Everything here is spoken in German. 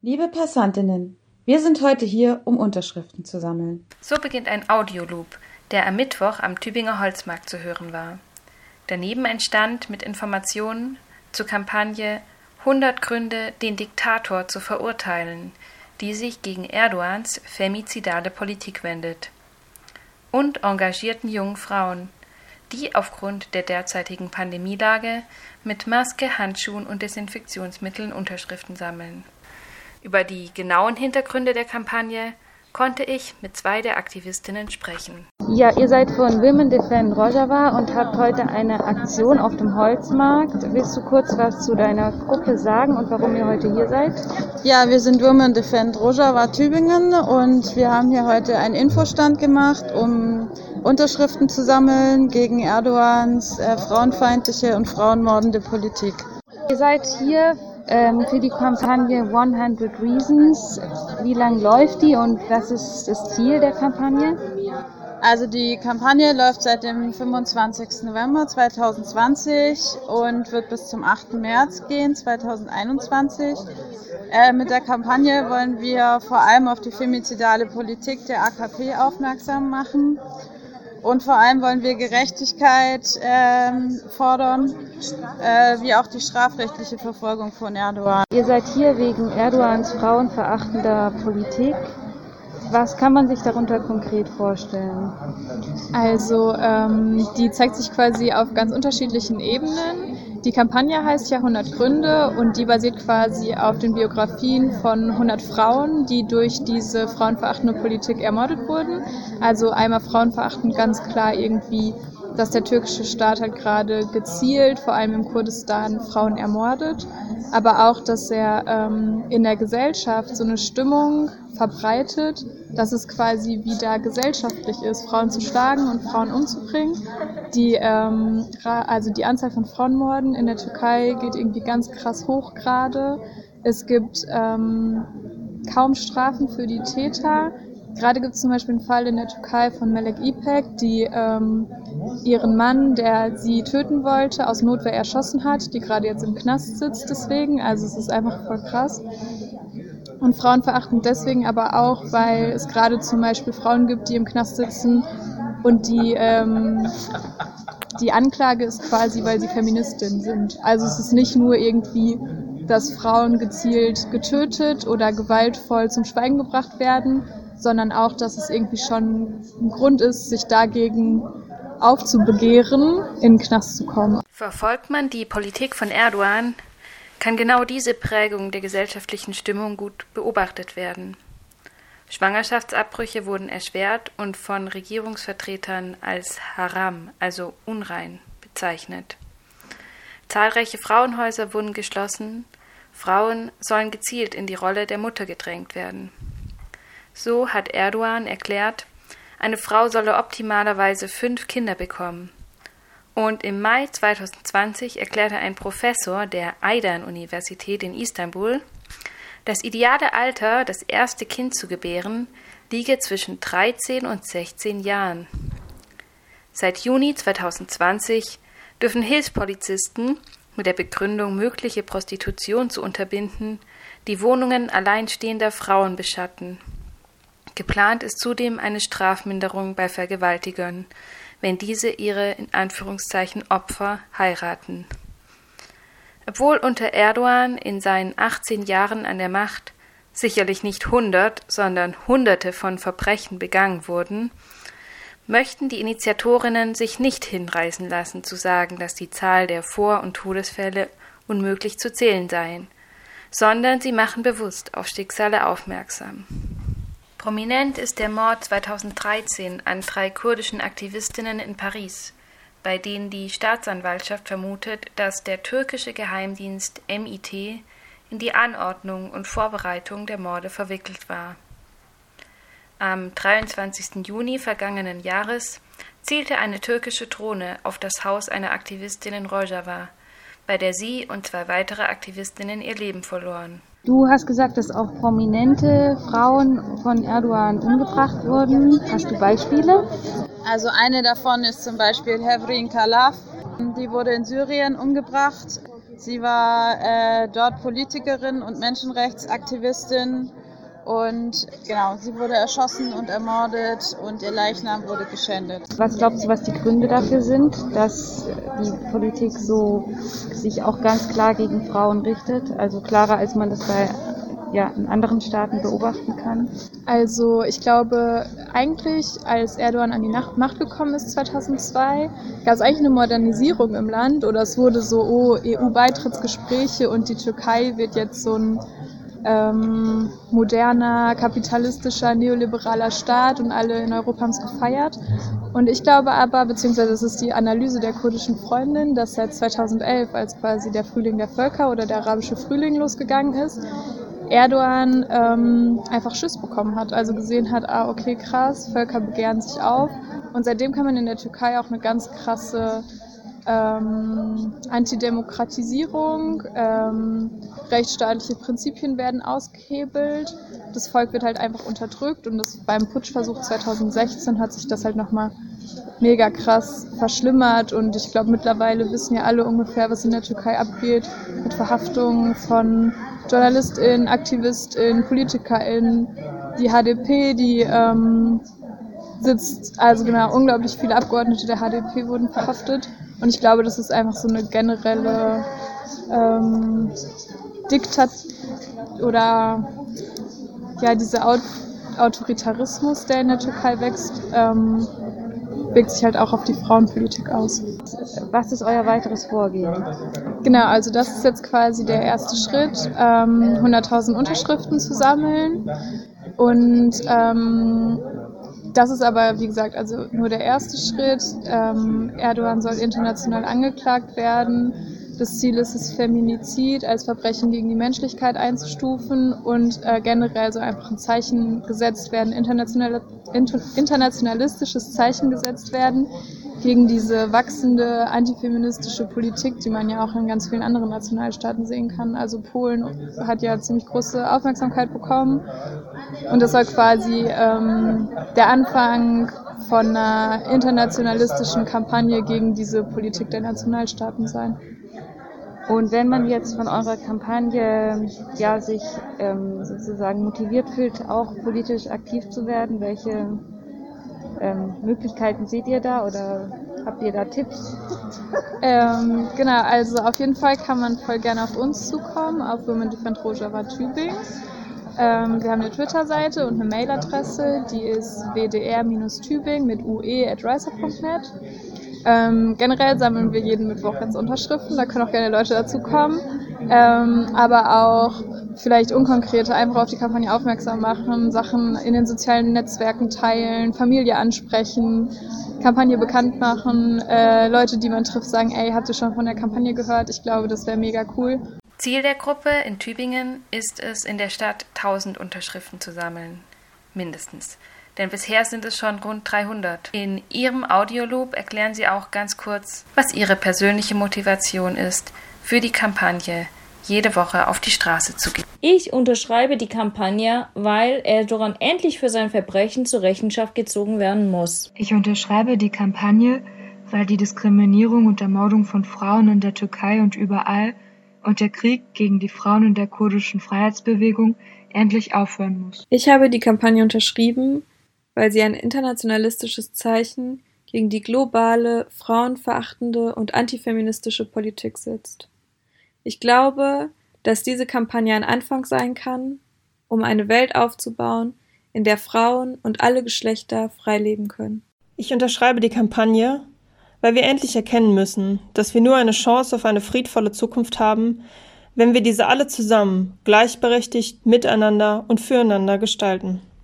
Liebe Passantinnen, wir sind heute hier, um Unterschriften zu sammeln. So beginnt ein Audioloop, der am Mittwoch am Tübinger Holzmarkt zu hören war. Daneben ein Stand mit Informationen zur Kampagne 100 Gründe, den Diktator zu verurteilen, die sich gegen Erdogans femizidale Politik wendet. Und engagierten jungen Frauen, die aufgrund der derzeitigen Pandemielage mit Maske, Handschuhen und Desinfektionsmitteln Unterschriften sammeln. Über die genauen Hintergründe der Kampagne konnte ich mit zwei der Aktivistinnen sprechen. Ja, ihr seid von Women Defend Rojava und habt heute eine Aktion auf dem Holzmarkt. Willst du kurz was zu deiner Gruppe sagen und warum ihr heute hier seid? Ja, wir sind Women Defend Rojava Tübingen und wir haben hier heute einen Infostand gemacht, um Unterschriften zu sammeln gegen Erdogans äh, frauenfeindliche und frauenmordende Politik. Ihr seid hier ähm, für die Kampagne 100 Reasons. Wie lang läuft die und was ist das Ziel der Kampagne? Also die Kampagne läuft seit dem 25. November 2020 und wird bis zum 8. März gehen 2021. Äh, mit der Kampagne wollen wir vor allem auf die femizidale Politik der AKP aufmerksam machen und vor allem wollen wir Gerechtigkeit ähm, fordern, äh, wie auch die strafrechtliche Verfolgung von Erdogan. Ihr seid hier wegen Erdogans frauenverachtender Politik. Was kann man sich darunter konkret vorstellen? Also ähm, die zeigt sich quasi auf ganz unterschiedlichen Ebenen. Die Kampagne heißt ja 100 Gründe und die basiert quasi auf den Biografien von 100 Frauen, die durch diese frauenverachtende Politik ermordet wurden. Also einmal frauenverachtend ganz klar irgendwie, dass der türkische Staat halt gerade gezielt, vor allem im Kurdistan, Frauen ermordet, aber auch, dass er ähm, in der Gesellschaft so eine Stimmung verbreitet, dass es quasi wieder gesellschaftlich ist, Frauen zu schlagen und Frauen umzubringen. Die, ähm, also die Anzahl von Frauenmorden in der Türkei geht irgendwie ganz krass hoch gerade. Es gibt ähm, kaum Strafen für die Täter. Gerade gibt es zum Beispiel einen Fall in der Türkei von Melek Ipek, die ähm, ihren Mann, der sie töten wollte, aus Notwehr erschossen hat, die gerade jetzt im Knast sitzt deswegen. Also es ist einfach voll krass. Und Frauen verachten deswegen aber auch, weil es gerade zum Beispiel Frauen gibt, die im Knast sitzen und die, ähm, die Anklage ist quasi, weil sie Feministinnen sind. Also es ist nicht nur irgendwie, dass Frauen gezielt getötet oder gewaltvoll zum Schweigen gebracht werden, sondern auch, dass es irgendwie schon ein Grund ist, sich dagegen aufzubegehren, in den Knast zu kommen. Verfolgt man die Politik von Erdogan, kann genau diese Prägung der gesellschaftlichen Stimmung gut beobachtet werden. Schwangerschaftsabbrüche wurden erschwert und von Regierungsvertretern als Haram, also unrein, bezeichnet. Zahlreiche Frauenhäuser wurden geschlossen, Frauen sollen gezielt in die Rolle der Mutter gedrängt werden. So hat Erdogan erklärt, eine Frau solle optimalerweise fünf Kinder bekommen. Und im Mai 2020 erklärte ein Professor der Aydan-Universität in Istanbul, das ideale Alter, das erste Kind zu gebären, liege zwischen 13 und 16 Jahren. Seit Juni 2020 dürfen Hilfspolizisten mit der Begründung, mögliche Prostitution zu unterbinden, die Wohnungen alleinstehender Frauen beschatten. Geplant ist zudem eine Strafminderung bei Vergewaltigern, wenn diese ihre in Anführungszeichen Opfer heiraten. Obwohl unter Erdogan in seinen 18 Jahren an der Macht sicherlich nicht hundert, sondern Hunderte von Verbrechen begangen wurden, möchten die Initiatorinnen sich nicht hinreißen lassen zu sagen, dass die Zahl der Vor- und Todesfälle unmöglich zu zählen seien, sondern sie machen bewusst auf Schicksale aufmerksam. Prominent ist der Mord 2013 an drei kurdischen Aktivistinnen in Paris, bei denen die Staatsanwaltschaft vermutet, dass der türkische Geheimdienst MIT in die Anordnung und Vorbereitung der Morde verwickelt war. Am 23. Juni vergangenen Jahres zielte eine türkische Drohne auf das Haus einer Aktivistin in Rojava, bei der sie und zwei weitere Aktivistinnen ihr Leben verloren. Du hast gesagt, dass auch prominente Frauen von Erdogan umgebracht wurden. Hast du Beispiele? Also eine davon ist zum Beispiel Hevrin Kalaf. Die wurde in Syrien umgebracht. Sie war äh, dort Politikerin und Menschenrechtsaktivistin und genau, sie wurde erschossen und ermordet und ihr Leichnam wurde geschändet. Was glaubst du, was die Gründe dafür sind, dass die Politik so sich auch ganz klar gegen Frauen richtet? Also klarer, als man das bei ja, in anderen Staaten beobachten kann? Also ich glaube, eigentlich als Erdogan an die Macht gekommen ist 2002, gab es eigentlich eine Modernisierung im Land oder es wurde so, oh, EU-Beitrittsgespräche und die Türkei wird jetzt so ein ähm, moderner, kapitalistischer, neoliberaler Staat und alle in Europa haben es gefeiert. Und ich glaube aber, beziehungsweise es ist die Analyse der kurdischen Freundin, dass seit 2011, als quasi der Frühling der Völker oder der arabische Frühling losgegangen ist, Erdogan ähm, einfach Schiss bekommen hat, also gesehen hat, ah okay krass, Völker begehren sich auf. Und seitdem kann man in der Türkei auch eine ganz krasse ähm, Antidemokratisierung, ähm, rechtsstaatliche Prinzipien werden ausgehebelt, das Volk wird halt einfach unterdrückt und das, beim Putschversuch 2016 hat sich das halt nochmal mega krass verschlimmert und ich glaube mittlerweile wissen ja alle ungefähr, was in der Türkei abgeht mit Verhaftungen von JournalistInnen, AktivistInnen, PolitikerInnen, die HDP, die ähm, sitzt, also genau, unglaublich viele Abgeordnete der HDP wurden verhaftet. Und ich glaube, das ist einfach so eine generelle ähm, Diktat oder ja, dieser Aut Autoritarismus, der in der Türkei wächst, ähm, wirkt sich halt auch auf die Frauenpolitik aus. Was ist euer weiteres Vorgehen? Genau, also das ist jetzt quasi der erste Schritt, ähm, 100.000 Unterschriften zu sammeln. Und ähm, das ist aber, wie gesagt, also nur der erste Schritt. Ähm, Erdogan soll international angeklagt werden. Das Ziel ist es, Feminizid als Verbrechen gegen die Menschlichkeit einzustufen und äh, generell so einfach ein Zeichen gesetzt werden, international, internationalistisches Zeichen gesetzt werden gegen diese wachsende antifeministische Politik, die man ja auch in ganz vielen anderen Nationalstaaten sehen kann. Also Polen hat ja ziemlich große Aufmerksamkeit bekommen und das soll quasi ähm, der Anfang von einer internationalistischen Kampagne gegen diese Politik der Nationalstaaten sein. Und wenn man jetzt von eurer Kampagne ja sich ähm, sozusagen motiviert fühlt, auch politisch aktiv zu werden, welche ähm, Möglichkeiten seht ihr da oder habt ihr da Tipps? Ähm, genau, also auf jeden Fall kann man voll gerne auf uns zukommen, auf Women Defend Rojava Tübingen. Ähm, wir haben eine Twitter-Seite und eine Mailadresse, die ist wdr-tübingen mit ue at riser.net. Ähm, generell sammeln wir jeden Mittwoch jetzt Unterschriften, da können auch gerne Leute dazukommen. Ähm, aber auch vielleicht unkonkrete einfach auf die Kampagne aufmerksam machen, Sachen in den sozialen Netzwerken teilen, Familie ansprechen, Kampagne bekannt machen, äh, Leute, die man trifft, sagen, ey, habt ihr schon von der Kampagne gehört? Ich glaube, das wäre mega cool. Ziel der Gruppe in Tübingen ist es, in der Stadt 1000 Unterschriften zu sammeln. Mindestens. Denn bisher sind es schon rund 300. In ihrem Audioloop erklären sie auch ganz kurz, was ihre persönliche Motivation ist für die Kampagne jede Woche auf die Straße zu gehen. Ich unterschreibe die Kampagne, weil Erdogan endlich für sein Verbrechen zur Rechenschaft gezogen werden muss. Ich unterschreibe die Kampagne, weil die Diskriminierung und Ermordung von Frauen in der Türkei und überall und der Krieg gegen die Frauen in der kurdischen Freiheitsbewegung endlich aufhören muss. Ich habe die Kampagne unterschrieben, weil sie ein internationalistisches Zeichen gegen die globale, frauenverachtende und antifeministische Politik setzt. Ich glaube, dass diese Kampagne ein Anfang sein kann, um eine Welt aufzubauen, in der Frauen und alle Geschlechter frei leben können. Ich unterschreibe die Kampagne, weil wir endlich erkennen müssen, dass wir nur eine Chance auf eine friedvolle Zukunft haben, wenn wir diese alle zusammen, gleichberechtigt, miteinander und füreinander gestalten.